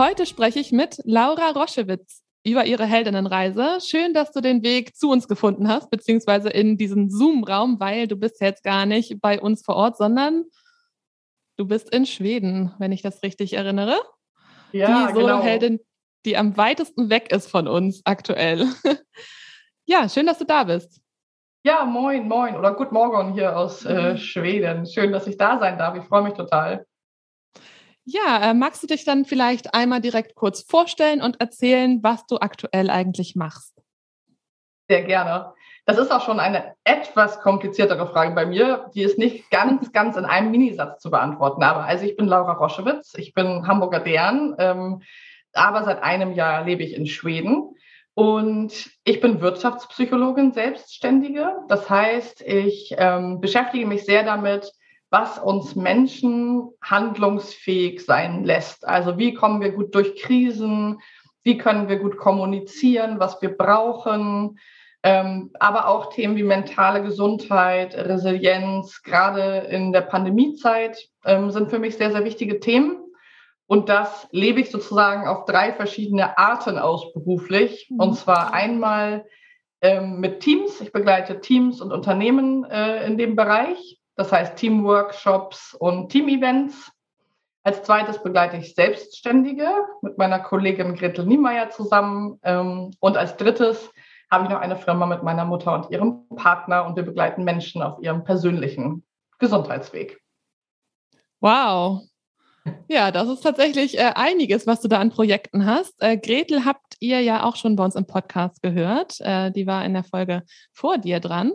Heute spreche ich mit Laura Roschewitz über ihre Heldinnenreise. Schön, dass du den Weg zu uns gefunden hast, beziehungsweise in diesen Zoom-Raum, weil du bist jetzt gar nicht bei uns vor Ort, sondern du bist in Schweden, wenn ich das richtig erinnere. Ja, die genau. Soloheldin, die am weitesten weg ist von uns aktuell. ja, schön, dass du da bist. Ja, moin, moin oder Good Morgen hier aus äh, Schweden. Schön, dass ich da sein darf. Ich freue mich total. Ja, äh, magst du dich dann vielleicht einmal direkt kurz vorstellen und erzählen, was du aktuell eigentlich machst? Sehr gerne. Das ist auch schon eine etwas kompliziertere Frage bei mir. Die ist nicht ganz, ganz in einem Minisatz zu beantworten. Aber also ich bin Laura Roschewitz, ich bin Hamburger Dern, ähm, aber seit einem Jahr lebe ich in Schweden. Und ich bin Wirtschaftspsychologin, Selbstständige. Das heißt, ich ähm, beschäftige mich sehr damit, was uns Menschen handlungsfähig sein lässt. Also wie kommen wir gut durch Krisen? Wie können wir gut kommunizieren, was wir brauchen? Ähm, aber auch Themen wie mentale Gesundheit, Resilienz, gerade in der Pandemiezeit ähm, sind für mich sehr, sehr wichtige Themen. Und das lebe ich sozusagen auf drei verschiedene Arten aus beruflich. Mhm. Und zwar einmal ähm, mit Teams. Ich begleite Teams und Unternehmen äh, in dem Bereich. Das heißt Teamworkshops und Teamevents. Als zweites begleite ich Selbstständige mit meiner Kollegin Gretel Niemeyer zusammen. Ähm, und als drittes habe ich noch eine Firma mit meiner Mutter und ihrem Partner und wir begleiten Menschen auf ihrem persönlichen Gesundheitsweg. Wow, ja, das ist tatsächlich äh, einiges, was du da an Projekten hast. Äh, Gretel habt ihr ja auch schon bei uns im Podcast gehört. Äh, die war in der Folge vor dir dran.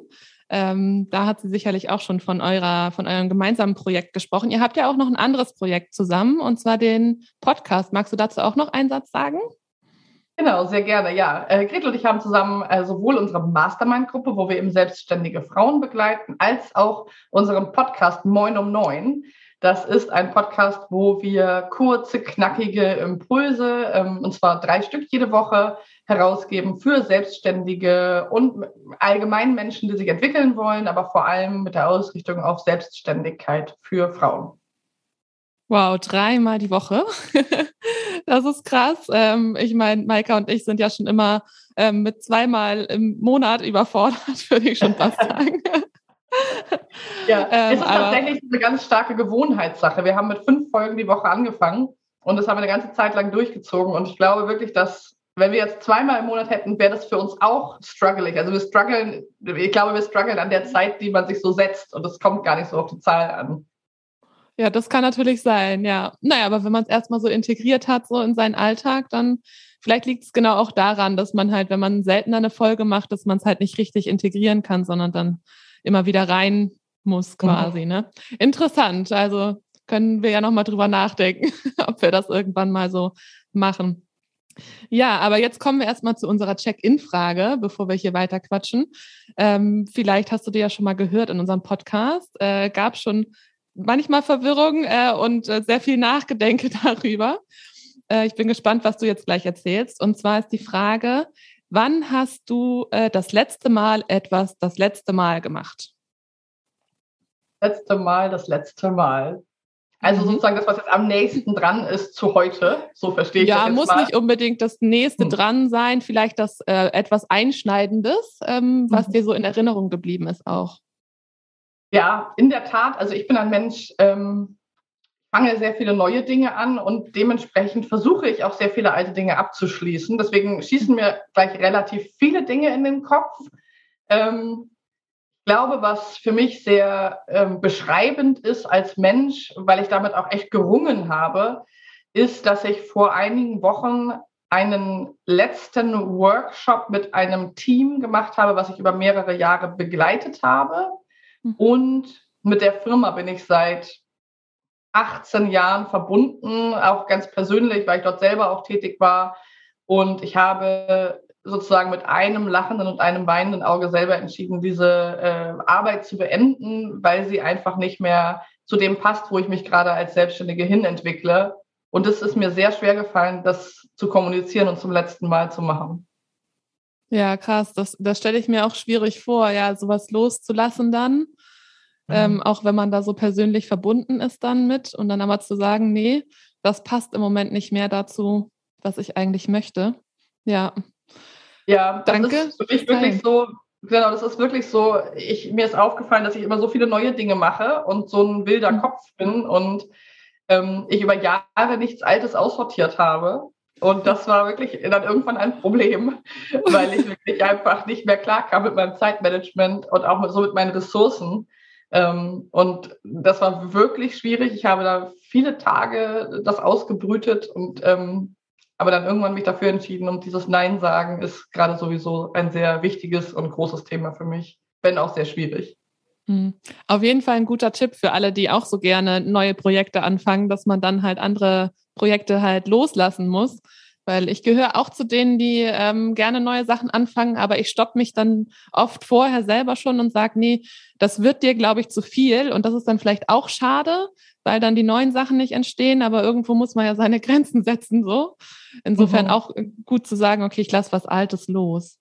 Ähm, da hat sie sicherlich auch schon von eurer, von eurem gemeinsamen Projekt gesprochen. Ihr habt ja auch noch ein anderes Projekt zusammen, und zwar den Podcast. Magst du dazu auch noch einen Satz sagen? Genau, sehr gerne. Ja, äh, Gretel und ich haben zusammen äh, sowohl unsere Mastermind-Gruppe, wo wir eben selbstständige Frauen begleiten, als auch unseren Podcast Moin um Neun. Das ist ein Podcast, wo wir kurze, knackige Impulse, ähm, und zwar drei Stück jede Woche, herausgeben für Selbstständige und allgemein Menschen, die sich entwickeln wollen, aber vor allem mit der Ausrichtung auf Selbstständigkeit für Frauen. Wow, dreimal die Woche. das ist krass. Ähm, ich meine, Maika und ich sind ja schon immer ähm, mit zweimal im Monat überfordert, würde ich schon fast sagen. ja, ähm, es ist tatsächlich eine ganz starke Gewohnheitssache. Wir haben mit fünf Folgen die Woche angefangen und das haben wir eine ganze Zeit lang durchgezogen. Und ich glaube wirklich, dass wenn wir jetzt zweimal im Monat hätten, wäre das für uns auch struggling. Also wir strugglen, ich glaube, wir strugglen an der Zeit, die man sich so setzt und es kommt gar nicht so auf die Zahl an. Ja, das kann natürlich sein, ja. Naja, aber wenn man es erstmal so integriert hat, so in seinen Alltag, dann vielleicht liegt es genau auch daran, dass man halt, wenn man seltener eine Folge macht, dass man es halt nicht richtig integrieren kann, sondern dann immer wieder rein muss quasi. Mhm. Ne? Interessant. Also können wir ja nochmal drüber nachdenken, ob wir das irgendwann mal so machen. Ja, aber jetzt kommen wir erstmal zu unserer Check-in-Frage, bevor wir hier weiter quatschen. Ähm, vielleicht hast du dir ja schon mal gehört in unserem Podcast, äh, gab schon manchmal Verwirrung äh, und äh, sehr viel Nachgedenke darüber. Äh, ich bin gespannt, was du jetzt gleich erzählst. Und zwar ist die Frage, Wann hast du äh, das letzte Mal etwas das letzte Mal gemacht? Letzte Mal, das letzte Mal. Also mhm. sozusagen das, was jetzt am nächsten dran ist zu heute, so verstehe ich ja, das. Ja, muss mal. nicht unbedingt das nächste hm. dran sein, vielleicht das äh, etwas Einschneidendes, ähm, was mhm. dir so in Erinnerung geblieben ist auch. Ja, in der Tat. Also ich bin ein Mensch, ähm, fange sehr viele neue Dinge an und dementsprechend versuche ich auch sehr viele alte Dinge abzuschließen. Deswegen schießen mir gleich relativ viele Dinge in den Kopf. Ähm, glaube, was für mich sehr ähm, beschreibend ist als Mensch, weil ich damit auch echt gerungen habe, ist, dass ich vor einigen Wochen einen letzten Workshop mit einem Team gemacht habe, was ich über mehrere Jahre begleitet habe. Mhm. Und mit der Firma bin ich seit 18 Jahren verbunden, auch ganz persönlich, weil ich dort selber auch tätig war. Und ich habe sozusagen mit einem lachenden und einem weinenden Auge selber entschieden, diese äh, Arbeit zu beenden, weil sie einfach nicht mehr zu dem passt, wo ich mich gerade als Selbstständige hinentwickle. Und es ist mir sehr schwer gefallen, das zu kommunizieren und zum letzten Mal zu machen. Ja, krass. Das, das stelle ich mir auch schwierig vor, ja, sowas loszulassen dann. Mhm. Ähm, auch wenn man da so persönlich verbunden ist dann mit und dann aber zu sagen, nee, das passt im Moment nicht mehr dazu, was ich eigentlich möchte. Ja. Ja, das Danke. ist für mich wirklich so, genau, das ist wirklich so, ich, mir ist aufgefallen, dass ich immer so viele neue Dinge mache und so ein wilder mhm. Kopf bin und ähm, ich über Jahre nichts Altes aussortiert habe. Und das war wirklich dann irgendwann ein Problem, weil ich wirklich einfach nicht mehr klarkam mit meinem Zeitmanagement und auch so mit meinen Ressourcen. Ähm, und das war wirklich schwierig. Ich habe da viele Tage das ausgebrütet und ähm, aber dann irgendwann mich dafür entschieden und dieses Nein sagen ist gerade sowieso ein sehr wichtiges und großes Thema für mich, wenn auch sehr schwierig. Hm. Auf jeden Fall ein guter Tipp für alle, die auch so gerne neue Projekte anfangen, dass man dann halt andere Projekte halt loslassen muss. Weil ich gehöre auch zu denen, die ähm, gerne neue Sachen anfangen, aber ich stopp mich dann oft vorher selber schon und sage, nee, das wird dir, glaube ich, zu viel. Und das ist dann vielleicht auch schade, weil dann die neuen Sachen nicht entstehen, aber irgendwo muss man ja seine Grenzen setzen, so. Insofern mhm. auch gut zu sagen, okay, ich lasse was Altes los.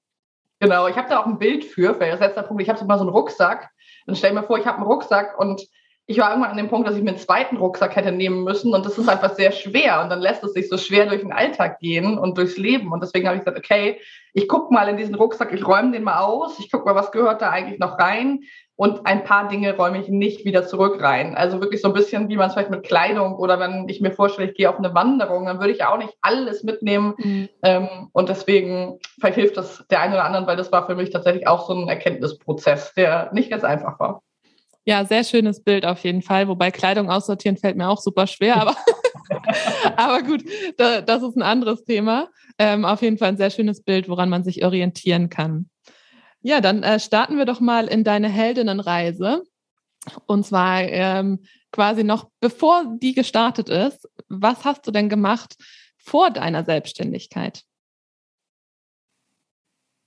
Genau, ich habe da auch ein Bild für, für das letzte Punkt. Ich habe so mal so einen Rucksack. Dann stell mir vor, ich habe einen Rucksack und ich war irgendwann an dem Punkt, dass ich mir einen zweiten Rucksack hätte nehmen müssen und das ist einfach sehr schwer und dann lässt es sich so schwer durch den Alltag gehen und durchs Leben und deswegen habe ich gesagt, okay, ich gucke mal in diesen Rucksack, ich räume den mal aus, ich gucke mal, was gehört da eigentlich noch rein und ein paar Dinge räume ich nicht wieder zurück rein. Also wirklich so ein bisschen, wie man es vielleicht mit Kleidung oder wenn ich mir vorstelle, ich gehe auf eine Wanderung, dann würde ich ja auch nicht alles mitnehmen. Mhm. Ähm, und deswegen vielleicht hilft das der einen oder anderen, weil das war für mich tatsächlich auch so ein Erkenntnisprozess, der nicht ganz einfach war. Ja, sehr schönes Bild auf jeden Fall. Wobei Kleidung aussortieren fällt mir auch super schwer, aber, aber gut, da, das ist ein anderes Thema. Ähm, auf jeden Fall ein sehr schönes Bild, woran man sich orientieren kann. Ja, dann äh, starten wir doch mal in deine Heldinnenreise. Und zwar ähm, quasi noch bevor die gestartet ist. Was hast du denn gemacht vor deiner Selbstständigkeit?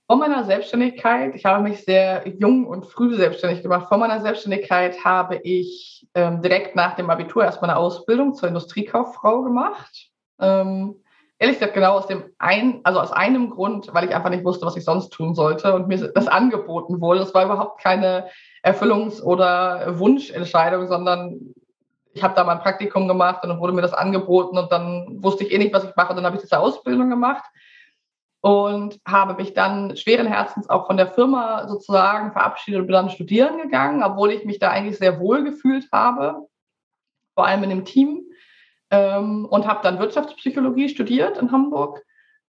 Vor meiner Selbstständigkeit, ich habe mich sehr jung und früh selbstständig gemacht. Vor meiner Selbstständigkeit habe ich ähm, direkt nach dem Abitur erstmal eine Ausbildung zur Industriekauffrau gemacht. Ähm, ehrlich gesagt genau aus dem ein, also aus einem Grund, weil ich einfach nicht wusste, was ich sonst tun sollte und mir das angeboten wurde. Das war überhaupt keine Erfüllungs- oder Wunschentscheidung, sondern ich habe da mal ein Praktikum gemacht und dann wurde mir das angeboten und dann wusste ich eh nicht, was ich mache. Und dann habe ich diese Ausbildung gemacht und habe mich dann schweren Herzens auch von der Firma sozusagen verabschiedet und bin dann studieren gegangen, obwohl ich mich da eigentlich sehr wohl gefühlt habe, vor allem in dem Team. Ähm, und habe dann Wirtschaftspsychologie studiert in Hamburg.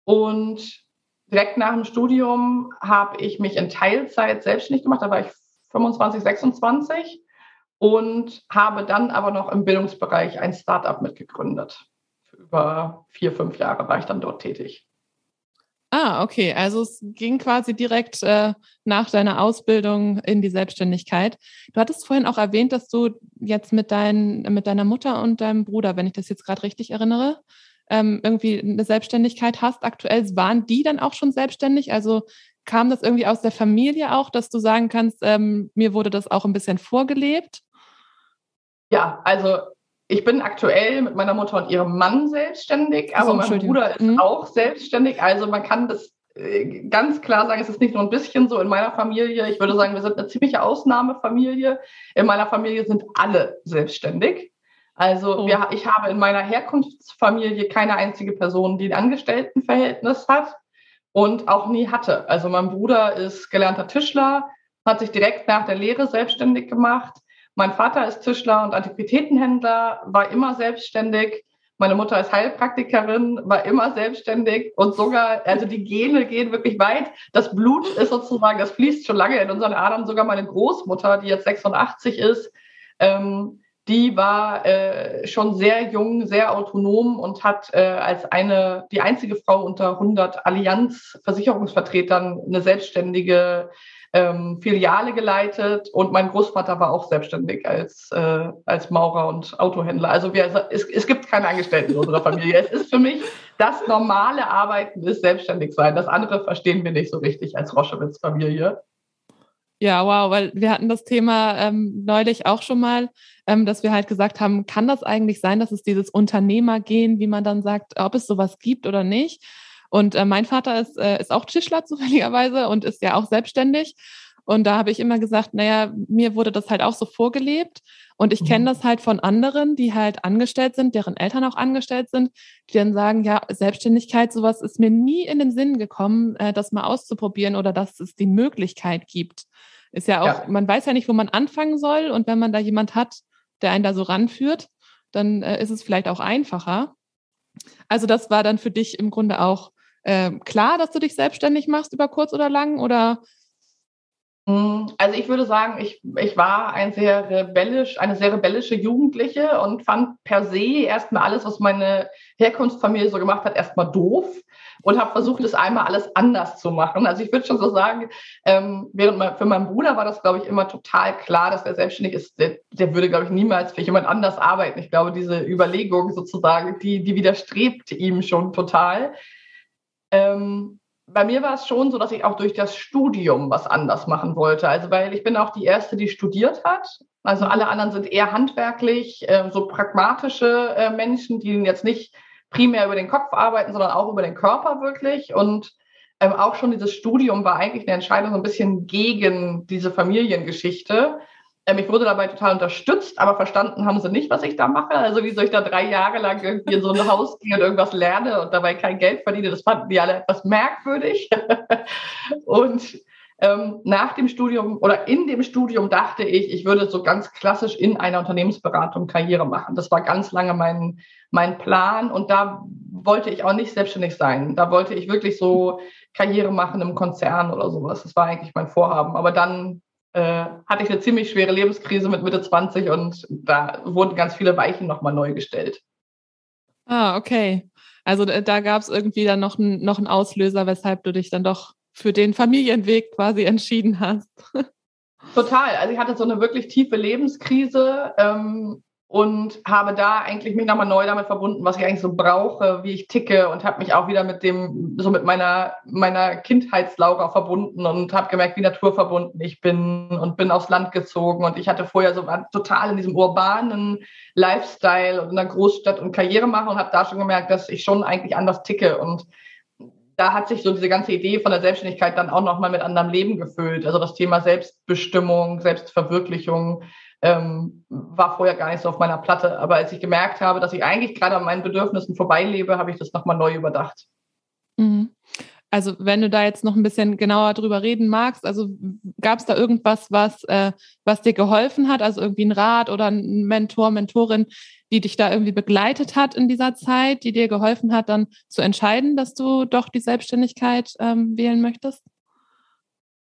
Und direkt nach dem Studium habe ich mich in Teilzeit selbstständig gemacht. Da war ich 25, 26 und habe dann aber noch im Bildungsbereich ein Startup mitgegründet. Über vier, fünf Jahre war ich dann dort tätig. Ah, okay. Also es ging quasi direkt äh, nach deiner Ausbildung in die Selbstständigkeit. Du hattest vorhin auch erwähnt, dass du jetzt mit, dein, mit deiner Mutter und deinem Bruder, wenn ich das jetzt gerade richtig erinnere, ähm, irgendwie eine Selbstständigkeit hast. Aktuell waren die dann auch schon selbstständig? Also kam das irgendwie aus der Familie auch, dass du sagen kannst, ähm, mir wurde das auch ein bisschen vorgelebt? Ja, also ich bin aktuell mit meiner Mutter und ihrem Mann selbstständig, aber also, mein Bruder ist mhm. auch selbstständig. Also man kann das äh, ganz klar sagen, es ist nicht nur ein bisschen so in meiner Familie. Ich würde sagen, wir sind eine ziemliche Ausnahmefamilie. In meiner Familie sind alle selbstständig. Also oh. wir, ich habe in meiner Herkunftsfamilie keine einzige Person, die ein Angestelltenverhältnis hat und auch nie hatte. Also mein Bruder ist gelernter Tischler, hat sich direkt nach der Lehre selbstständig gemacht mein Vater ist Tischler und Antiquitätenhändler, war immer selbstständig. Meine Mutter ist Heilpraktikerin, war immer selbstständig und sogar, also die Gene gehen wirklich weit. Das Blut ist sozusagen, das fließt schon lange in unseren Adern. Sogar meine Großmutter, die jetzt 86 ist, ähm, die war äh, schon sehr jung, sehr autonom und hat äh, als eine, die einzige Frau unter 100 Allianz-Versicherungsvertretern eine selbstständige ähm, Filiale geleitet und mein Großvater war auch selbstständig als, äh, als Maurer und Autohändler. Also wir, es, es gibt keine Angestellten in unserer Familie. es ist für mich das normale Arbeiten ist selbstständig sein. Das andere verstehen wir nicht so richtig als Roschewitz-Familie. Ja, wow, weil wir hatten das Thema ähm, neulich auch schon mal, ähm, dass wir halt gesagt haben, kann das eigentlich sein, dass es dieses Unternehmergehen, wie man dann sagt, ob es sowas gibt oder nicht? Und äh, mein Vater ist, äh, ist auch Tischler zufälligerweise und ist ja auch selbstständig. Und da habe ich immer gesagt, naja, mir wurde das halt auch so vorgelebt. Und ich kenne mhm. das halt von anderen, die halt angestellt sind, deren Eltern auch angestellt sind, die dann sagen, ja, Selbstständigkeit, sowas ist mir nie in den Sinn gekommen, äh, das mal auszuprobieren oder dass es die Möglichkeit gibt. Ist ja auch, ja. man weiß ja nicht, wo man anfangen soll. Und wenn man da jemand hat, der einen da so ranführt, dann äh, ist es vielleicht auch einfacher. Also das war dann für dich im Grunde auch äh, klar, dass du dich selbstständig machst über kurz oder lang oder hm, also ich würde sagen, ich, ich war ein sehr rebellisch, eine sehr rebellische Jugendliche und fand per se erstmal alles, was meine Herkunftsfamilie so gemacht hat, erstmal doof und habe versucht, es einmal alles anders zu machen. Also ich würde schon so sagen, ähm, während mein, für meinen Bruder war das, glaube ich, immer total klar, dass er selbstständig ist. Der, der würde, glaube ich, niemals für jemand anders arbeiten. Ich glaube, diese Überlegung sozusagen, die, die widerstrebt ihm schon total. Ähm, bei mir war es schon so, dass ich auch durch das Studium was anders machen wollte. Also, weil ich bin auch die Erste, die studiert hat. Also alle anderen sind eher handwerklich, äh, so pragmatische äh, Menschen, die jetzt nicht primär über den Kopf arbeiten, sondern auch über den Körper wirklich. Und ähm, auch schon dieses Studium war eigentlich eine Entscheidung so ein bisschen gegen diese Familiengeschichte. Ähm, ich wurde dabei total unterstützt, aber verstanden haben sie nicht, was ich da mache. Also wie soll ich da drei Jahre lang irgendwie in so ein Haus gehen und irgendwas lerne und dabei kein Geld verdiene. Das fanden die alle etwas merkwürdig. und ähm, nach dem Studium oder in dem Studium dachte ich, ich würde so ganz klassisch in einer Unternehmensberatung Karriere machen. Das war ganz lange mein, mein Plan und da wollte ich auch nicht selbstständig sein. Da wollte ich wirklich so Karriere machen im Konzern oder sowas. Das war eigentlich mein Vorhaben. Aber dann äh, hatte ich eine ziemlich schwere Lebenskrise mit Mitte 20 und da wurden ganz viele Weichen nochmal neu gestellt. Ah, okay. Also da gab es irgendwie dann noch, ein, noch einen Auslöser, weshalb du dich dann doch für den Familienweg quasi entschieden hast. Total. Also ich hatte so eine wirklich tiefe Lebenskrise. Ähm, und habe da eigentlich mich nochmal neu damit verbunden, was ich eigentlich so brauche, wie ich ticke und habe mich auch wieder mit dem, so mit meiner, meiner Kindheitslaura verbunden und habe gemerkt, wie naturverbunden ich bin und bin aufs Land gezogen und ich hatte vorher so total in diesem urbanen Lifestyle und in einer Großstadt und Karriere machen und habe da schon gemerkt, dass ich schon eigentlich anders ticke und da hat sich so diese ganze Idee von der Selbstständigkeit dann auch nochmal mit anderem Leben gefüllt. Also das Thema Selbstbestimmung, Selbstverwirklichung, ähm, war vorher gar nicht so auf meiner Platte. Aber als ich gemerkt habe, dass ich eigentlich gerade an meinen Bedürfnissen vorbeilebe, habe ich das nochmal neu überdacht. Mhm. Also wenn du da jetzt noch ein bisschen genauer drüber reden magst, also gab es da irgendwas, was, äh, was dir geholfen hat, also irgendwie ein Rat oder ein Mentor, Mentorin, die dich da irgendwie begleitet hat in dieser Zeit, die dir geholfen hat, dann zu entscheiden, dass du doch die Selbstständigkeit ähm, wählen möchtest?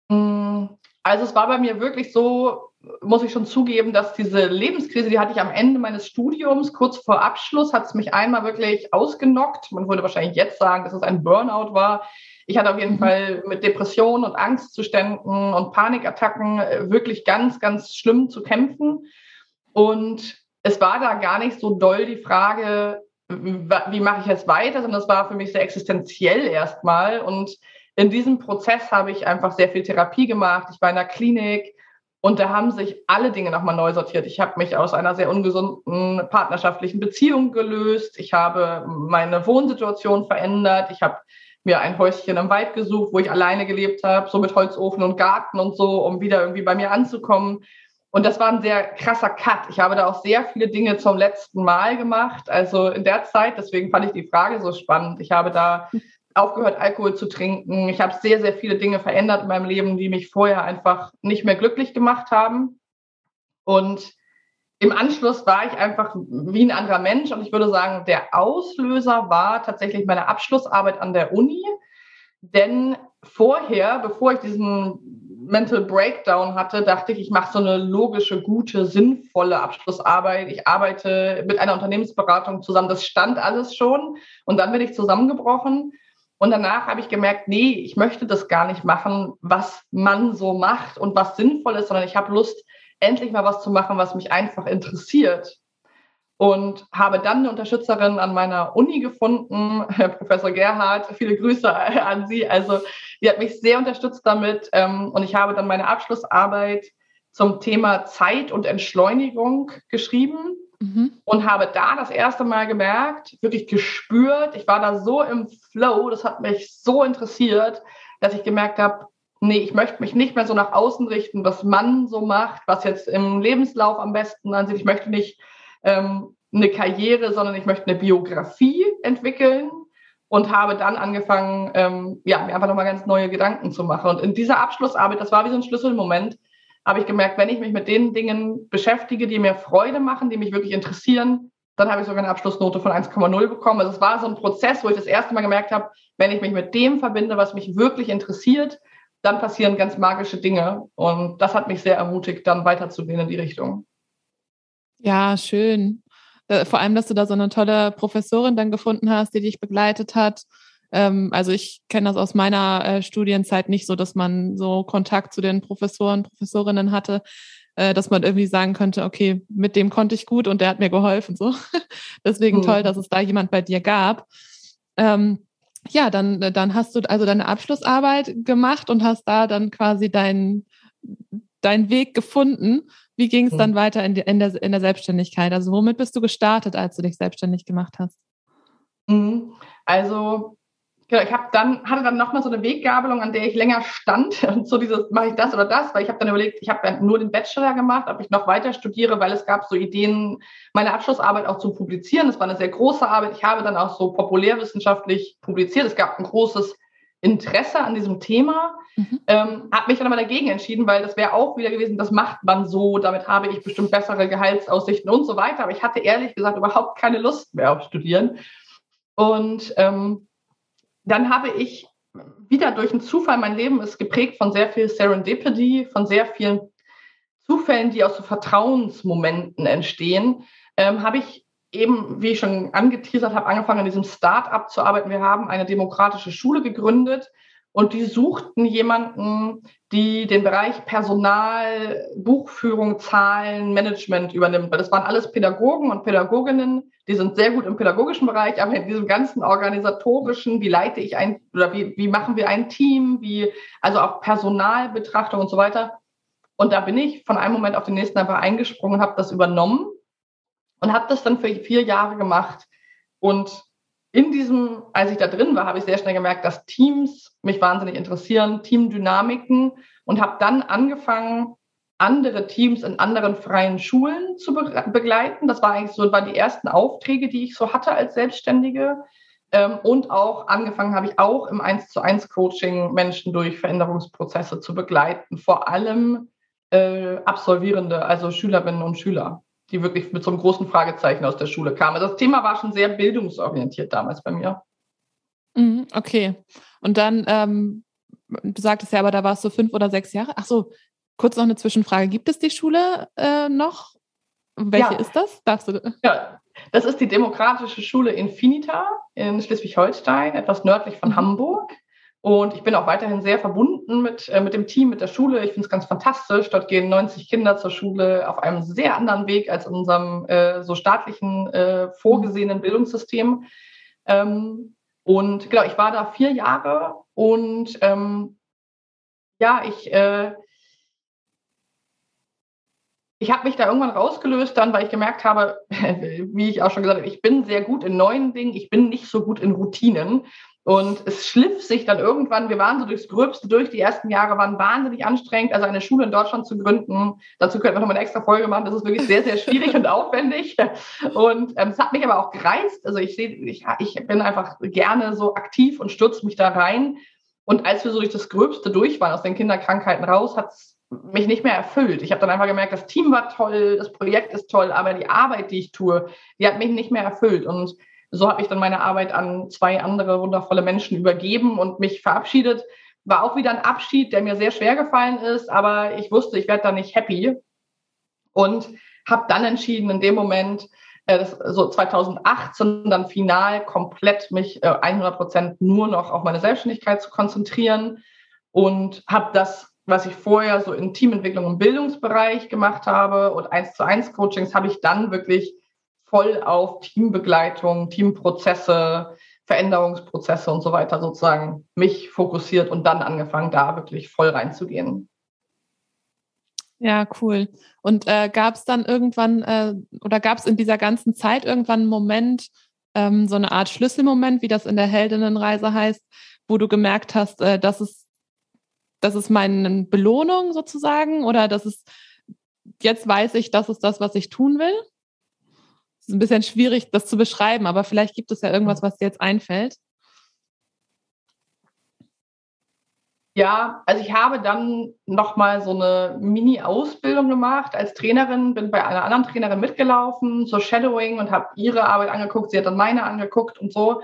Mm, also es war bei mir wirklich so, muss ich schon zugeben, dass diese Lebenskrise, die hatte ich am Ende meines Studiums, kurz vor Abschluss, hat es mich einmal wirklich ausgenockt. Man würde wahrscheinlich jetzt sagen, dass es ein Burnout war. Ich hatte auf jeden mhm. Fall mit Depressionen und Angstzuständen und Panikattacken äh, wirklich ganz, ganz schlimm zu kämpfen. Und es war da gar nicht so doll die Frage, wie mache ich jetzt weiter, sondern es war für mich sehr existenziell erstmal. Und in diesem Prozess habe ich einfach sehr viel Therapie gemacht. Ich war in der Klinik, und da haben sich alle Dinge nochmal neu sortiert. Ich habe mich aus einer sehr ungesunden partnerschaftlichen Beziehung gelöst. Ich habe meine Wohnsituation verändert. Ich habe mir ein Häuschen im Wald gesucht, wo ich alleine gelebt habe, so mit Holzofen und Garten und so, um wieder irgendwie bei mir anzukommen. Und das war ein sehr krasser Cut. Ich habe da auch sehr viele Dinge zum letzten Mal gemacht. Also in der Zeit, deswegen fand ich die Frage so spannend. Ich habe da aufgehört, Alkohol zu trinken. Ich habe sehr, sehr viele Dinge verändert in meinem Leben, die mich vorher einfach nicht mehr glücklich gemacht haben. Und im Anschluss war ich einfach wie ein anderer Mensch. Und ich würde sagen, der Auslöser war tatsächlich meine Abschlussarbeit an der Uni. Denn vorher, bevor ich diesen Mental Breakdown hatte, dachte ich, ich mache so eine logische, gute, sinnvolle Abschlussarbeit. Ich arbeite mit einer Unternehmensberatung zusammen. Das stand alles schon. Und dann bin ich zusammengebrochen Und danach habe ich gemerkt, nee, ich möchte das gar nicht machen, was man so macht und was sinnvoll ist, sondern ich habe Lust, endlich mal was zu machen, was mich einfach interessiert. Und habe dann eine Unterstützerin an meiner Uni gefunden, Herr Professor Gerhard. Viele Grüße an Sie. Also, die hat mich sehr unterstützt damit. Ähm, und ich habe dann meine Abschlussarbeit zum Thema Zeit und Entschleunigung geschrieben mhm. und habe da das erste Mal gemerkt, wirklich gespürt, ich war da so im Flow, das hat mich so interessiert, dass ich gemerkt habe, nee, ich möchte mich nicht mehr so nach außen richten, was man so macht, was jetzt im Lebenslauf am besten ansieht. Ich möchte nicht ähm, eine Karriere, sondern ich möchte eine Biografie entwickeln und habe dann angefangen, ähm, ja, mir einfach nochmal ganz neue Gedanken zu machen. Und in dieser Abschlussarbeit, das war wie so ein Schlüsselmoment, habe ich gemerkt, wenn ich mich mit den Dingen beschäftige, die mir Freude machen, die mich wirklich interessieren, dann habe ich sogar eine Abschlussnote von 1,0 bekommen. Also es war so ein Prozess, wo ich das erste Mal gemerkt habe, wenn ich mich mit dem verbinde, was mich wirklich interessiert, dann passieren ganz magische Dinge. Und das hat mich sehr ermutigt, dann weiterzugehen in die Richtung. Ja, schön. Äh, vor allem, dass du da so eine tolle Professorin dann gefunden hast, die dich begleitet hat ähm, also ich kenne das aus meiner äh, Studienzeit nicht so, dass man so Kontakt zu den Professoren, Professorinnen hatte, äh, dass man irgendwie sagen könnte, okay, mit dem konnte ich gut und der hat mir geholfen. So. Deswegen mhm. toll, dass es da jemand bei dir gab. Ähm, ja, dann, dann hast du also deine Abschlussarbeit gemacht und hast da dann quasi deinen deinen Weg gefunden. Wie ging es dann mhm. weiter in, die, in, der, in der Selbstständigkeit? Also womit bist du gestartet, als du dich selbstständig gemacht hast? Mhm. Also Genau, ich habe dann, hatte dann nochmal so eine Weggabelung, an der ich länger stand und so dieses, mache ich das oder das, weil ich habe dann überlegt, ich habe nur den Bachelor gemacht, ob ich noch weiter studiere, weil es gab so Ideen, meine Abschlussarbeit auch zu publizieren. Das war eine sehr große Arbeit. Ich habe dann auch so populärwissenschaftlich publiziert. Es gab ein großes Interesse an diesem Thema. Mhm. Ähm, habe mich dann aber dagegen entschieden, weil das wäre auch wieder gewesen, das macht man so, damit habe ich bestimmt bessere Gehaltsaussichten und so weiter. Aber ich hatte ehrlich gesagt überhaupt keine Lust mehr auf Studieren. Und ähm, dann habe ich wieder durch einen Zufall, mein Leben ist geprägt von sehr viel Serendipity, von sehr vielen Zufällen, die aus so Vertrauensmomenten entstehen, ähm, habe ich eben, wie ich schon angeteasert habe, angefangen, an diesem Start-up zu arbeiten. Wir haben eine demokratische Schule gegründet und die suchten jemanden, die den Bereich Personal, Buchführung, Zahlen, Management übernimmt. Weil das waren alles Pädagogen und Pädagoginnen, die sind sehr gut im pädagogischen Bereich, aber in diesem ganzen organisatorischen, wie leite ich ein oder wie, wie machen wir ein Team, wie, also auch Personalbetrachtung und so weiter. Und da bin ich von einem Moment auf den nächsten einfach eingesprungen und habe das übernommen und habe das dann für vier Jahre gemacht. Und in diesem, als ich da drin war, habe ich sehr schnell gemerkt, dass Teams mich wahnsinnig interessieren, Teamdynamiken und habe dann angefangen, andere Teams in anderen freien Schulen zu be begleiten. Das war eigentlich so, waren die ersten Aufträge, die ich so hatte als Selbstständige. Ähm, und auch angefangen habe ich auch im 1 zu 1 Coaching Menschen durch Veränderungsprozesse zu begleiten. Vor allem äh, Absolvierende, also Schülerinnen und Schüler die wirklich mit so einem großen Fragezeichen aus der Schule kamen. Also das Thema war schon sehr bildungsorientiert damals bei mir. Mhm, okay. Und dann, ähm, du sagtest ja, aber da warst du fünf oder sechs Jahre. Ach so, kurz noch eine Zwischenfrage. Gibt es die Schule äh, noch? Welche ja. ist das? Darfst du? Ja, das ist die Demokratische Schule Infinita in Schleswig-Holstein, etwas nördlich von mhm. Hamburg. Und ich bin auch weiterhin sehr verbunden mit, äh, mit dem Team, mit der Schule. Ich finde es ganz fantastisch. Dort gehen 90 Kinder zur Schule auf einem sehr anderen Weg als in unserem äh, so staatlichen äh, vorgesehenen Bildungssystem. Ähm, und genau, ich war da vier Jahre und ähm, ja, ich, äh, ich habe mich da irgendwann rausgelöst dann, weil ich gemerkt habe, wie ich auch schon gesagt habe, ich bin sehr gut in neuen Dingen, ich bin nicht so gut in Routinen. Und es schliff sich dann irgendwann, wir waren so durchs Gröbste durch, die ersten Jahre waren wahnsinnig anstrengend, also eine Schule in Deutschland zu gründen. Dazu könnten wir nochmal eine extra Folge machen, das ist wirklich sehr, sehr schwierig und aufwendig. Und ähm, es hat mich aber auch gereizt. Also ich sehe, ich, ich bin einfach gerne so aktiv und stürze mich da rein. Und als wir so durch das Gröbste durch waren, aus den Kinderkrankheiten raus, hat es mich nicht mehr erfüllt. Ich habe dann einfach gemerkt, das Team war toll, das Projekt ist toll, aber die Arbeit, die ich tue, die hat mich nicht mehr erfüllt. Und so habe ich dann meine Arbeit an zwei andere wundervolle Menschen übergeben und mich verabschiedet. War auch wieder ein Abschied, der mir sehr schwer gefallen ist, aber ich wusste, ich werde da nicht happy. Und habe dann entschieden, in dem Moment äh, so 2018 dann final komplett mich äh, 100 Prozent nur noch auf meine Selbstständigkeit zu konzentrieren und habe das, was ich vorher so in Teamentwicklung im Bildungsbereich gemacht habe und eins zu eins Coachings, habe ich dann wirklich voll auf Teambegleitung, Teamprozesse, Veränderungsprozesse und so weiter sozusagen mich fokussiert und dann angefangen, da wirklich voll reinzugehen. Ja, cool. Und äh, gab es dann irgendwann äh, oder gab es in dieser ganzen Zeit irgendwann einen Moment, ähm, so eine Art Schlüsselmoment, wie das in der Heldinnenreise heißt, wo du gemerkt hast, äh, das ist, das ist meine Belohnung sozusagen oder das ist, jetzt weiß ich, das ist das, was ich tun will? Ist ein bisschen schwierig, das zu beschreiben, aber vielleicht gibt es ja irgendwas, was dir jetzt einfällt. Ja, also ich habe dann nochmal so eine Mini-Ausbildung gemacht als Trainerin, bin bei einer anderen Trainerin mitgelaufen, so Shadowing und habe ihre Arbeit angeguckt, sie hat dann meine angeguckt und so.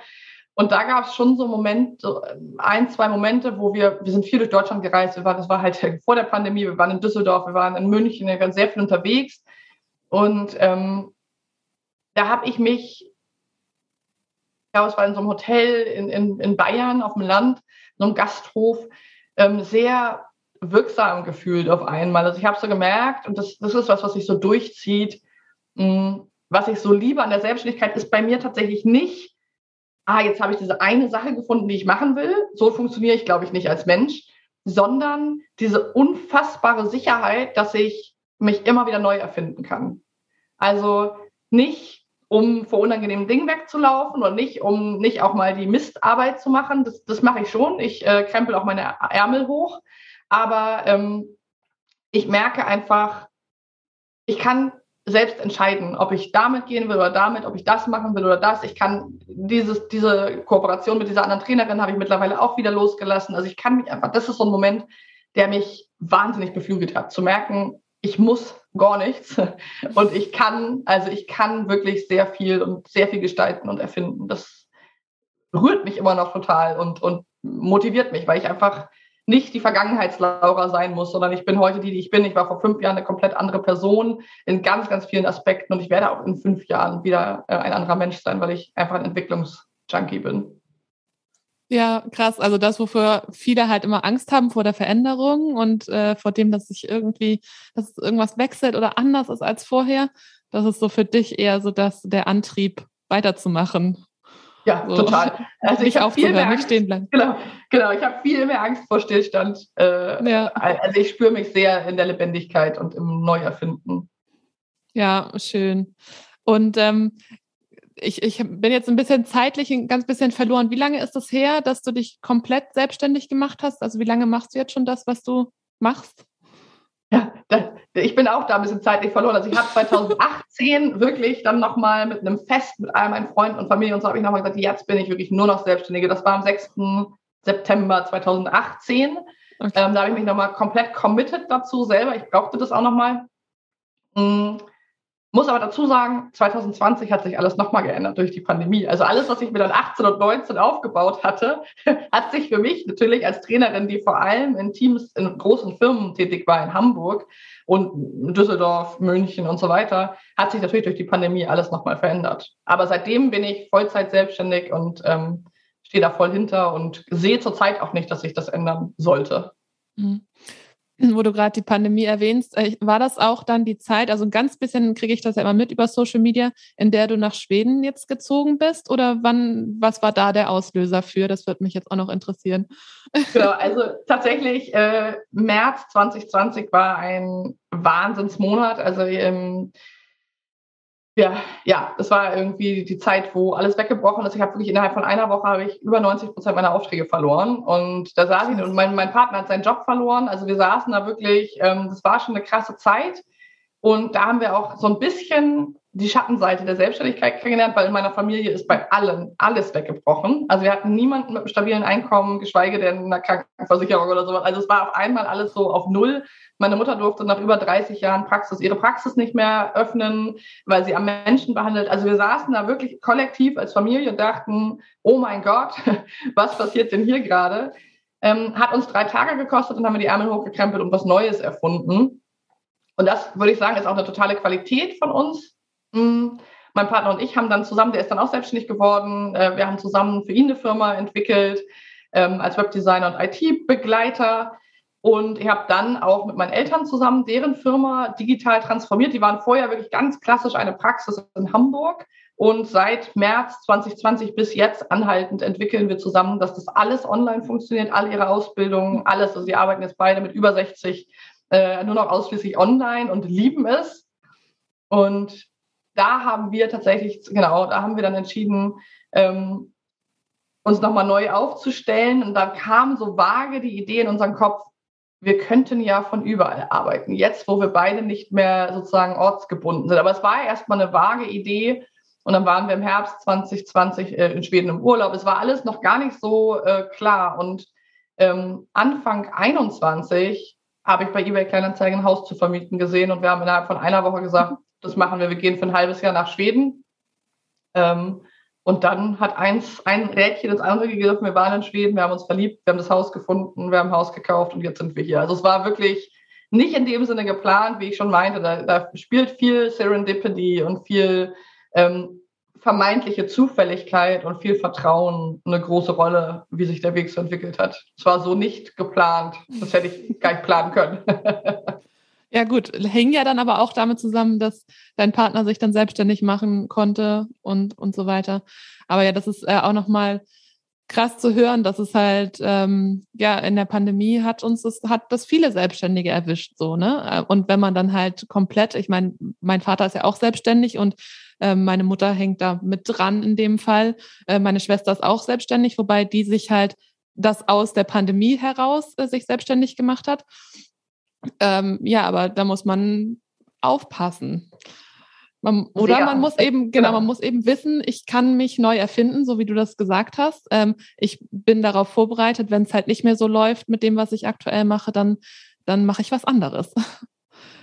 Und da gab es schon so Momente, so ein, zwei Momente, wo wir, wir sind viel durch Deutschland gereist, wir waren, das war halt vor der Pandemie, wir waren in Düsseldorf, wir waren in München, wir waren sehr viel unterwegs. Und ähm, da habe ich mich, ich glaube, es war in so einem Hotel in, in, in Bayern auf dem Land, so einem Gasthof, ähm, sehr wirksam gefühlt auf einmal. Also ich habe so gemerkt, und das, das ist was, was sich so durchzieht, mh, hm, was ich so liebe an der Selbstständigkeit, ist bei mir tatsächlich nicht, ah, jetzt habe ich diese eine Sache gefunden, die ich machen will. So funktioniere ich, glaube ich, nicht als Mensch, sondern diese unfassbare Sicherheit, dass ich mich immer wieder neu erfinden kann. Also nicht um vor unangenehmen Dingen wegzulaufen und nicht, um nicht auch mal die Mistarbeit zu machen. Das, das mache ich schon. Ich äh, krempel auch meine Ärmel hoch. Aber ähm, ich merke einfach, ich kann selbst entscheiden, ob ich damit gehen will oder damit, ob ich das machen will oder das. Ich kann dieses, diese Kooperation mit dieser anderen Trainerin habe ich mittlerweile auch wieder losgelassen. Also ich kann mich einfach, das ist so ein Moment, der mich wahnsinnig beflügelt hat, zu merken, ich muss gar nichts und ich kann, also ich kann wirklich sehr viel und sehr viel gestalten und erfinden. Das rührt mich immer noch total und, und motiviert mich, weil ich einfach nicht die Vergangenheitslaura sein muss, sondern ich bin heute die, die ich bin. Ich war vor fünf Jahren eine komplett andere Person in ganz, ganz vielen Aspekten und ich werde auch in fünf Jahren wieder äh, ein anderer Mensch sein, weil ich einfach ein Entwicklungsjunkie bin. Ja, krass. Also das, wofür viele halt immer Angst haben vor der Veränderung und äh, vor dem, dass sich irgendwie, dass irgendwas wechselt oder anders ist als vorher. Das ist so für dich eher so dass der Antrieb weiterzumachen. Ja, so. total. Also nicht ich aufzuhören, nicht stehen bleiben. Genau, genau. Ich habe viel mehr Angst vor Stillstand. Äh, ja. Also ich spüre mich sehr in der Lebendigkeit und im Neuerfinden. Ja, schön. Und ähm, ich, ich bin jetzt ein bisschen zeitlich ein ganz bisschen verloren. Wie lange ist das her, dass du dich komplett selbstständig gemacht hast? Also wie lange machst du jetzt schon das, was du machst? Ja, das, ich bin auch da ein bisschen zeitlich verloren. Also ich habe 2018 wirklich dann nochmal mit einem Fest mit all meinen Freunden und Familie und so habe ich nochmal gesagt, jetzt bin ich wirklich nur noch Selbstständige. Das war am 6. September 2018. Okay. Ähm, da habe ich mich nochmal komplett committed dazu selber. Ich brauchte das auch nochmal. Mhm. Muss aber dazu sagen, 2020 hat sich alles nochmal geändert durch die Pandemie. Also alles, was ich mir dann 18 und 19 aufgebaut hatte, hat sich für mich natürlich als Trainerin, die vor allem in Teams in großen Firmen tätig war in Hamburg und Düsseldorf, München und so weiter, hat sich natürlich durch die Pandemie alles nochmal verändert. Aber seitdem bin ich Vollzeit selbstständig und ähm, stehe da voll hinter und sehe zurzeit auch nicht, dass sich das ändern sollte. Mhm wo du gerade die Pandemie erwähnst, äh, war das auch dann die Zeit, also ein ganz bisschen kriege ich das ja immer mit über Social Media, in der du nach Schweden jetzt gezogen bist? Oder wann, was war da der Auslöser für? Das würde mich jetzt auch noch interessieren. Genau, also tatsächlich, äh, März 2020 war ein Wahnsinnsmonat. Also ähm, ja, ja, das war irgendwie die Zeit, wo alles weggebrochen ist. Ich habe wirklich innerhalb von einer Woche habe ich über 90 Prozent meiner Aufträge verloren. Und da saß ich und mein, mein Partner hat seinen Job verloren. Also wir saßen da wirklich, ähm, das war schon eine krasse Zeit. Und da haben wir auch so ein bisschen die Schattenseite der Selbstständigkeit kennengelernt, weil in meiner Familie ist bei allen alles weggebrochen. Also wir hatten niemanden mit einem stabilen Einkommen, geschweige denn einer Krankenversicherung oder sowas. Also es war auf einmal alles so auf Null. Meine Mutter durfte nach über 30 Jahren Praxis ihre Praxis nicht mehr öffnen, weil sie am Menschen behandelt. Also wir saßen da wirklich kollektiv als Familie und dachten, oh mein Gott, was passiert denn hier gerade? Ähm, hat uns drei Tage gekostet und haben wir die Ärmel hochgekrempelt und was Neues erfunden. Und das würde ich sagen, ist auch eine totale Qualität von uns, Mm, mein Partner und ich haben dann zusammen, der ist dann auch selbstständig geworden, äh, wir haben zusammen für ihn eine Firma entwickelt ähm, als Webdesigner und IT-Begleiter. Und ich habe dann auch mit meinen Eltern zusammen deren Firma digital transformiert. Die waren vorher wirklich ganz klassisch eine Praxis in Hamburg. Und seit März 2020 bis jetzt anhaltend entwickeln wir zusammen, dass das alles online funktioniert, alle ihre Ausbildungen, alles. Also sie arbeiten jetzt beide mit über 60 äh, nur noch ausschließlich online und lieben es. Und da haben wir tatsächlich, genau, da haben wir dann entschieden, ähm, uns nochmal neu aufzustellen. Und da kam so vage die Idee in unseren Kopf, wir könnten ja von überall arbeiten, jetzt wo wir beide nicht mehr sozusagen ortsgebunden sind. Aber es war erstmal eine vage Idee. Und dann waren wir im Herbst 2020 äh, in Schweden im Urlaub. Es war alles noch gar nicht so äh, klar. Und ähm, Anfang 21 habe ich bei eBay Kleinanzeigen ein Haus zu vermieten gesehen und wir haben innerhalb von einer Woche gesagt, das machen wir, wir gehen für ein halbes Jahr nach Schweden. Ähm, und dann hat eins, ein Rädchen ins andere gegriffen. Wir waren in Schweden, wir haben uns verliebt, wir haben das Haus gefunden, wir haben ein Haus gekauft und jetzt sind wir hier. Also es war wirklich nicht in dem Sinne geplant, wie ich schon meinte. Da, da spielt viel Serendipity und viel ähm, vermeintliche Zufälligkeit und viel Vertrauen eine große Rolle, wie sich der Weg so entwickelt hat. Es war so nicht geplant. Das hätte ich gar nicht planen können. Ja, gut, hing ja dann aber auch damit zusammen, dass dein Partner sich dann selbstständig machen konnte und, und so weiter. Aber ja, das ist äh, auch nochmal krass zu hören, dass es halt, ähm, ja, in der Pandemie hat uns das, hat das viele Selbstständige erwischt, so, ne? Und wenn man dann halt komplett, ich meine, mein Vater ist ja auch selbstständig und äh, meine Mutter hängt da mit dran in dem Fall. Äh, meine Schwester ist auch selbstständig, wobei die sich halt das aus der Pandemie heraus äh, sich selbstständig gemacht hat. Ähm, ja, aber da muss man aufpassen. Man, oder Sehr man muss eben, genau, man muss eben wissen, ich kann mich neu erfinden, so wie du das gesagt hast. Ähm, ich bin darauf vorbereitet, wenn es halt nicht mehr so läuft mit dem, was ich aktuell mache, dann, dann mache ich was anderes.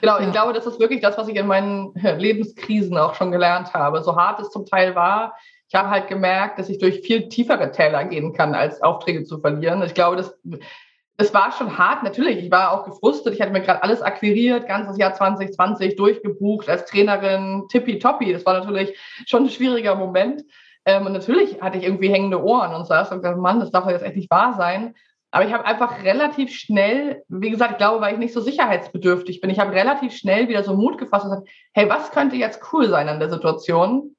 Genau, ja. ich glaube, das ist wirklich das, was ich in meinen Lebenskrisen auch schon gelernt habe. So hart es zum Teil war, ich habe halt gemerkt, dass ich durch viel tiefere Täler gehen kann, als Aufträge zu verlieren. Ich glaube, das es war schon hart, natürlich. Ich war auch gefrustet. Ich hatte mir gerade alles akquiriert, ganzes Jahr 2020 durchgebucht als Trainerin, tippitoppi. Das war natürlich schon ein schwieriger Moment. Ähm, und natürlich hatte ich irgendwie hängende Ohren und saß und gesagt, Mann, das darf doch jetzt echt nicht wahr sein. Aber ich habe einfach relativ schnell, wie gesagt, ich glaube, weil ich nicht so sicherheitsbedürftig bin, ich habe relativ schnell wieder so Mut gefasst und gesagt, hey, was könnte jetzt cool sein an der Situation?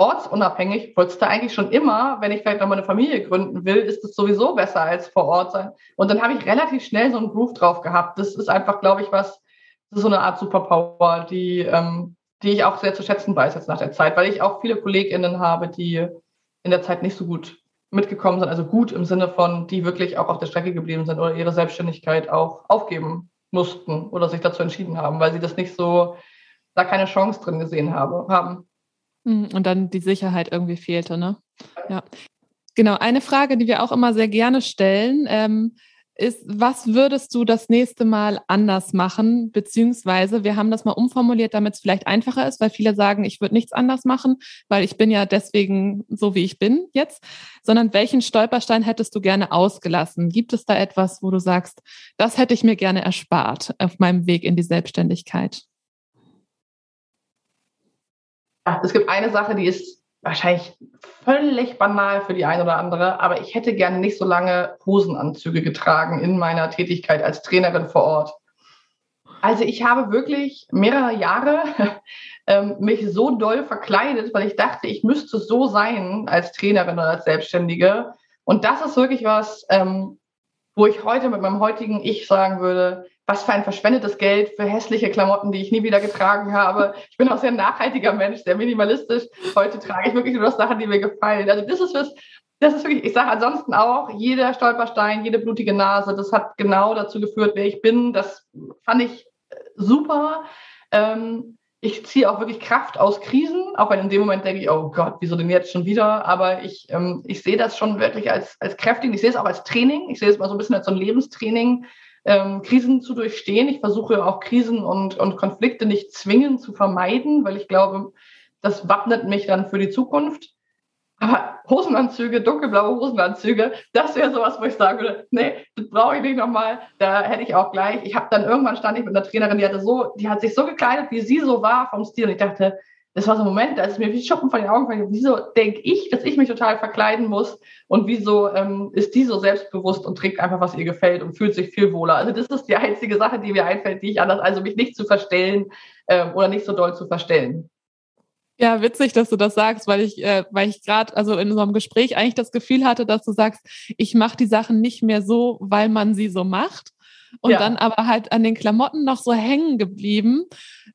Ortsunabhängig, wolltest du eigentlich schon immer, wenn ich vielleicht noch mal eine Familie gründen will, ist es sowieso besser als vor Ort sein. Und dann habe ich relativ schnell so einen Groove drauf gehabt. Das ist einfach, glaube ich, was, das ist so eine Art Superpower, die, ähm, die ich auch sehr zu schätzen weiß jetzt nach der Zeit, weil ich auch viele KollegInnen habe, die in der Zeit nicht so gut mitgekommen sind, also gut im Sinne von, die wirklich auch auf der Strecke geblieben sind oder ihre Selbstständigkeit auch aufgeben mussten oder sich dazu entschieden haben, weil sie das nicht so, da keine Chance drin gesehen habe, haben. Hm, und dann die Sicherheit irgendwie fehlte, ne? Ja. Genau, eine Frage, die wir auch immer sehr gerne stellen, ähm, ist, was würdest du das nächste Mal anders machen? Beziehungsweise, wir haben das mal umformuliert, damit es vielleicht einfacher ist, weil viele sagen, ich würde nichts anders machen, weil ich bin ja deswegen so, wie ich bin jetzt, sondern welchen Stolperstein hättest du gerne ausgelassen? Gibt es da etwas, wo du sagst, das hätte ich mir gerne erspart auf meinem Weg in die Selbstständigkeit? Ja, es gibt eine Sache, die ist wahrscheinlich völlig banal für die eine oder andere, aber ich hätte gerne nicht so lange Hosenanzüge getragen in meiner Tätigkeit als Trainerin vor Ort. Also ich habe wirklich mehrere Jahre ähm, mich so doll verkleidet, weil ich dachte, ich müsste so sein als Trainerin oder als Selbstständige. Und das ist wirklich was, ähm, wo ich heute mit meinem heutigen Ich sagen würde, was für ein verschwendetes Geld für hässliche Klamotten, die ich nie wieder getragen habe. Ich bin auch sehr nachhaltiger Mensch, sehr minimalistisch. Heute trage ich wirklich nur noch Sachen, die mir gefallen. Also das ist was, das ist wirklich, ich sage ansonsten auch, jeder Stolperstein, jede blutige Nase, das hat genau dazu geführt, wer ich bin. Das fand ich super. Ähm, ich ziehe auch wirklich Kraft aus Krisen, auch wenn in dem Moment denke ich, oh Gott, wieso denn jetzt schon wieder? Aber ich, ähm, ich sehe das schon wirklich als, als kräftig. Ich sehe es auch als Training. Ich sehe es mal so ein bisschen als so ein Lebenstraining ähm, Krisen zu durchstehen. Ich versuche auch Krisen und, und Konflikte nicht zwingend zu vermeiden, weil ich glaube, das wappnet mich dann für die Zukunft. Aber Hosenanzüge, dunkelblaue Hosenanzüge, das wäre sowas, wo ich sagen würde, nee, das brauche ich nicht nochmal. Da hätte ich auch gleich. Ich habe dann irgendwann stand ich mit einer Trainerin, die hatte so, die hat sich so gekleidet, wie sie so war vom Stil. Und ich dachte, das war so ein Moment, da ist mir wie Schuppen von den Augen gefallen. Wieso denke ich, dass ich mich total verkleiden muss? Und wieso ähm, ist die so selbstbewusst und trägt einfach, was ihr gefällt und fühlt sich viel wohler? Also das ist die einzige Sache, die mir einfällt, die ich anders, also mich nicht zu verstellen ähm, oder nicht so doll zu verstellen. Ja, witzig, dass du das sagst, weil ich, äh, weil ich gerade also in einem Gespräch eigentlich das Gefühl hatte, dass du sagst, ich mache die Sachen nicht mehr so, weil man sie so macht, und ja. dann aber halt an den Klamotten noch so hängen geblieben,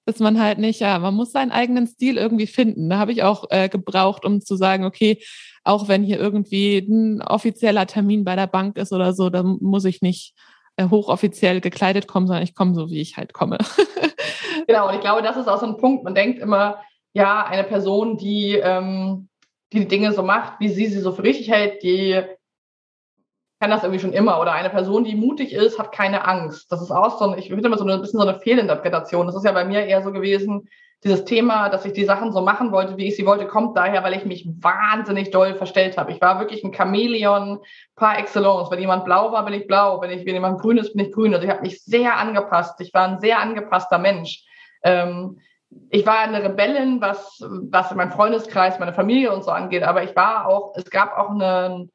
dass man halt nicht, ja, man muss seinen eigenen Stil irgendwie finden. Da habe ich auch äh, gebraucht, um zu sagen, okay, auch wenn hier irgendwie ein offizieller Termin bei der Bank ist oder so, dann muss ich nicht äh, hochoffiziell gekleidet kommen, sondern ich komme so, wie ich halt komme. genau, und ich glaube, das ist auch so ein Punkt. Man denkt immer, ja, eine Person, die, ähm, die die Dinge so macht, wie sie sie so für richtig hält, die kann das irgendwie schon immer. Oder eine Person, die mutig ist, hat keine Angst. Das ist auch so, ich finde immer so ein bisschen so eine Fehlinterpretation. Das ist ja bei mir eher so gewesen, dieses Thema, dass ich die Sachen so machen wollte, wie ich sie wollte, kommt daher, weil ich mich wahnsinnig doll verstellt habe. Ich war wirklich ein Chamäleon par excellence. Wenn jemand blau war, bin ich blau. Wenn, ich, wenn jemand grün ist, bin ich grün. Also ich habe mich sehr angepasst. Ich war ein sehr angepasster Mensch. Ähm, ich war eine Rebellin, was, was mein Freundeskreis, meine Familie und so angeht, aber ich war auch, es gab auch einen,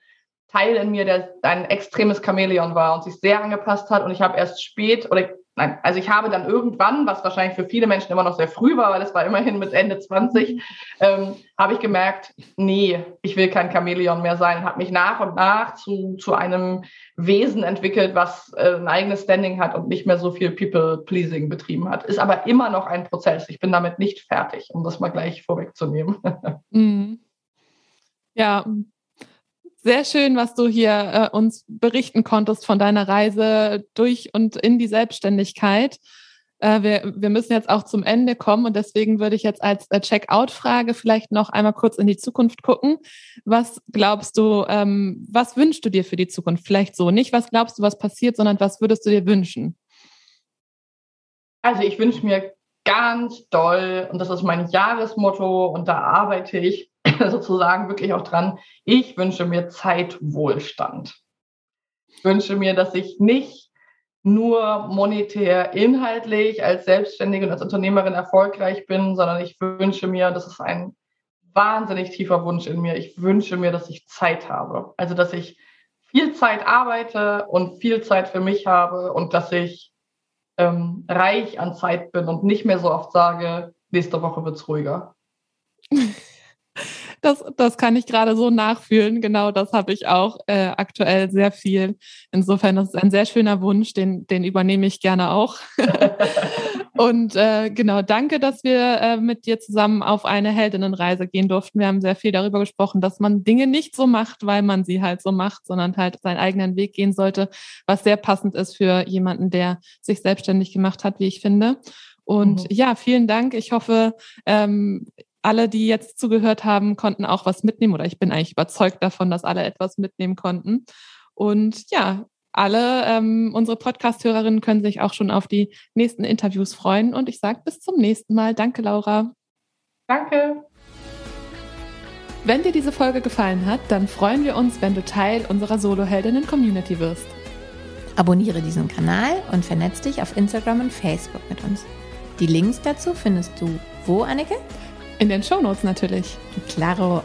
Teil in mir, der ein extremes Chamäleon war und sich sehr angepasst hat. Und ich habe erst spät, oder nein, also ich habe dann irgendwann, was wahrscheinlich für viele Menschen immer noch sehr früh war, weil es war immerhin mit Ende 20, ähm, habe ich gemerkt, nee, ich will kein Chamäleon mehr sein und habe mich nach und nach zu, zu einem Wesen entwickelt, was äh, ein eigenes Standing hat und nicht mehr so viel People-Pleasing betrieben hat. Ist aber immer noch ein Prozess. Ich bin damit nicht fertig, um das mal gleich vorwegzunehmen. Mhm. Ja, sehr schön, was du hier äh, uns berichten konntest von deiner Reise durch und in die Selbstständigkeit. Äh, wir, wir müssen jetzt auch zum Ende kommen und deswegen würde ich jetzt als äh, Checkout-Frage vielleicht noch einmal kurz in die Zukunft gucken. Was glaubst du, ähm, was wünschst du dir für die Zukunft? Vielleicht so nicht, was glaubst du, was passiert, sondern was würdest du dir wünschen? Also ich wünsche mir ganz doll, und das ist mein Jahresmotto, und da arbeite ich sozusagen wirklich auch dran. Ich wünsche mir Zeitwohlstand. Ich wünsche mir, dass ich nicht nur monetär inhaltlich als Selbstständige und als Unternehmerin erfolgreich bin, sondern ich wünsche mir, das ist ein wahnsinnig tiefer Wunsch in mir, ich wünsche mir, dass ich Zeit habe. Also, dass ich viel Zeit arbeite und viel Zeit für mich habe und dass ich ähm, reich an Zeit bin und nicht mehr so oft sage, nächste Woche wird es ruhiger. Das, das kann ich gerade so nachfühlen. Genau das habe ich auch äh, aktuell sehr viel. Insofern, das ist ein sehr schöner Wunsch, den, den übernehme ich gerne auch. Und äh, genau, danke, dass wir äh, mit dir zusammen auf eine Heldinnenreise gehen durften. Wir haben sehr viel darüber gesprochen, dass man Dinge nicht so macht, weil man sie halt so macht, sondern halt seinen eigenen Weg gehen sollte, was sehr passend ist für jemanden, der sich selbstständig gemacht hat, wie ich finde. Und mhm. ja, vielen Dank. Ich hoffe, ähm, alle, die jetzt zugehört haben, konnten auch was mitnehmen oder ich bin eigentlich überzeugt davon, dass alle etwas mitnehmen konnten. Und ja, alle ähm, unsere Podcast-Hörerinnen können sich auch schon auf die nächsten Interviews freuen. Und ich sage bis zum nächsten Mal. Danke, Laura. Danke. Wenn dir diese Folge gefallen hat, dann freuen wir uns, wenn du Teil unserer Solo-Heldinnen-Community wirst. Abonniere diesen Kanal und vernetz dich auf Instagram und Facebook mit uns. Die Links dazu findest du wo, Anneke? In den Shownotes natürlich. Claro.